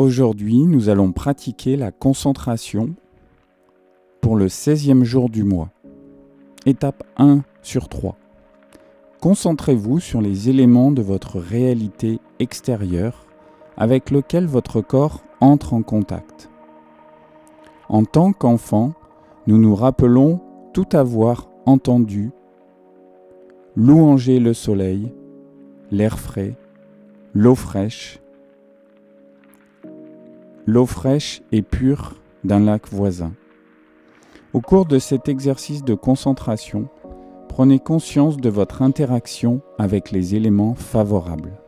Aujourd'hui, nous allons pratiquer la concentration pour le 16e jour du mois. Étape 1 sur 3. Concentrez-vous sur les éléments de votre réalité extérieure avec lequel votre corps entre en contact. En tant qu'enfant, nous nous rappelons tout avoir entendu, louanger le soleil, l'air frais, l'eau fraîche, l'eau fraîche et pure d'un lac voisin. Au cours de cet exercice de concentration, prenez conscience de votre interaction avec les éléments favorables.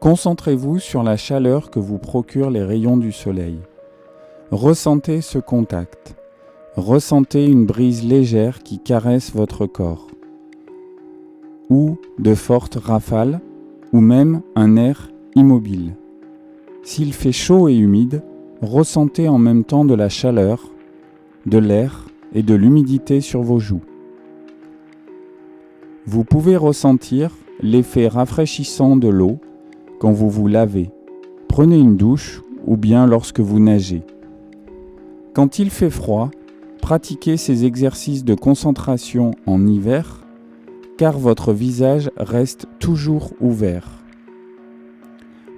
Concentrez-vous sur la chaleur que vous procurent les rayons du soleil. Ressentez ce contact. Ressentez une brise légère qui caresse votre corps. Ou de fortes rafales, ou même un air immobile. S'il fait chaud et humide, ressentez en même temps de la chaleur, de l'air et de l'humidité sur vos joues. Vous pouvez ressentir l'effet rafraîchissant de l'eau quand vous vous lavez, prenez une douche ou bien lorsque vous nagez. Quand il fait froid, pratiquez ces exercices de concentration en hiver car votre visage reste toujours ouvert.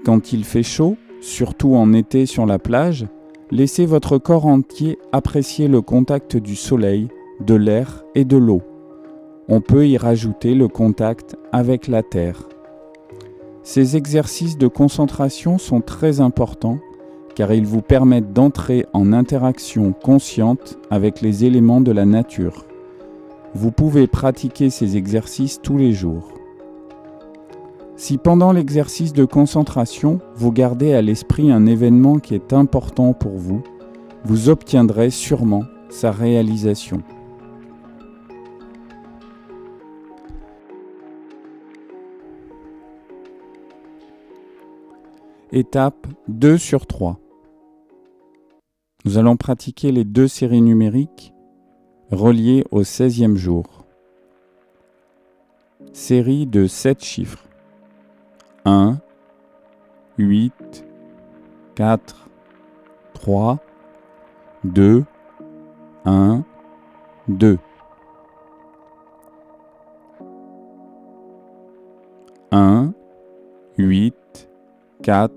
Quand il fait chaud, surtout en été sur la plage, laissez votre corps entier apprécier le contact du soleil, de l'air et de l'eau. On peut y rajouter le contact avec la terre. Ces exercices de concentration sont très importants car ils vous permettent d'entrer en interaction consciente avec les éléments de la nature. Vous pouvez pratiquer ces exercices tous les jours. Si pendant l'exercice de concentration, vous gardez à l'esprit un événement qui est important pour vous, vous obtiendrez sûrement sa réalisation. Étape 2 sur 3. Nous allons pratiquer les deux séries numériques reliées au 16e jour. Série de 7 chiffres. 1, 8, 4, 3, 2, 1, 2. 1, 8, 4,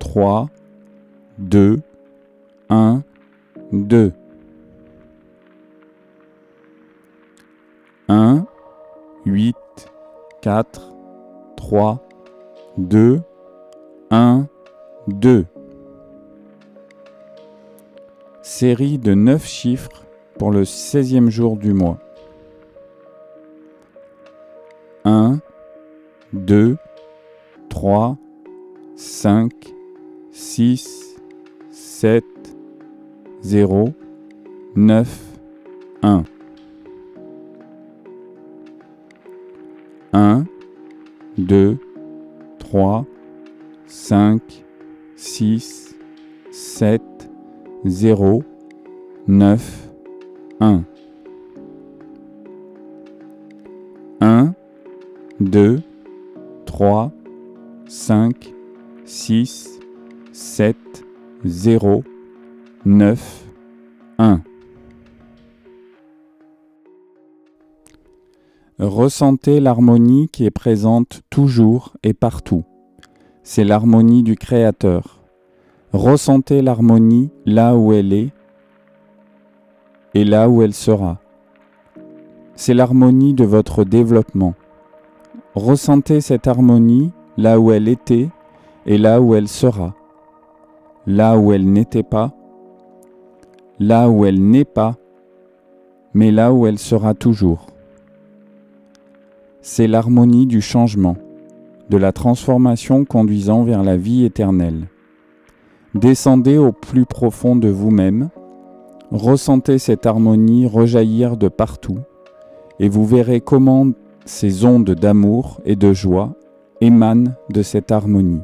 3, 2, 1, 2. 1, 8, 4, 3, 2, 1, 2. Série de 9 chiffres pour le 16e jour du mois. 1, 2, 3, 5, 6, 7, 0, 9, 1. 1, 2, 3, 5, 6, 7, 0, 9, 1. 1, 2, 3, 5, 6, 7, 0, 9, 1. Ressentez l'harmonie qui est présente toujours et partout. C'est l'harmonie du Créateur. Ressentez l'harmonie là où elle est et là où elle sera. C'est l'harmonie de votre développement. Ressentez cette harmonie là où elle était et là où elle sera. Là où elle n'était pas, là où elle n'est pas, mais là où elle sera toujours c'est l'harmonie du changement, de la transformation conduisant vers la vie éternelle. Descendez au plus profond de vous-même, ressentez cette harmonie rejaillir de partout, et vous verrez comment ces ondes d'amour et de joie émanent de cette harmonie.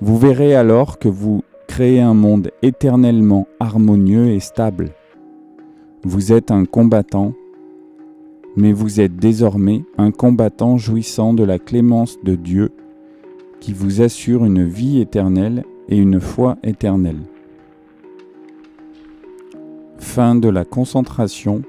Vous verrez alors que vous créez un monde éternellement harmonieux et stable. Vous êtes un combattant mais vous êtes désormais un combattant jouissant de la clémence de Dieu qui vous assure une vie éternelle et une foi éternelle. Fin de la concentration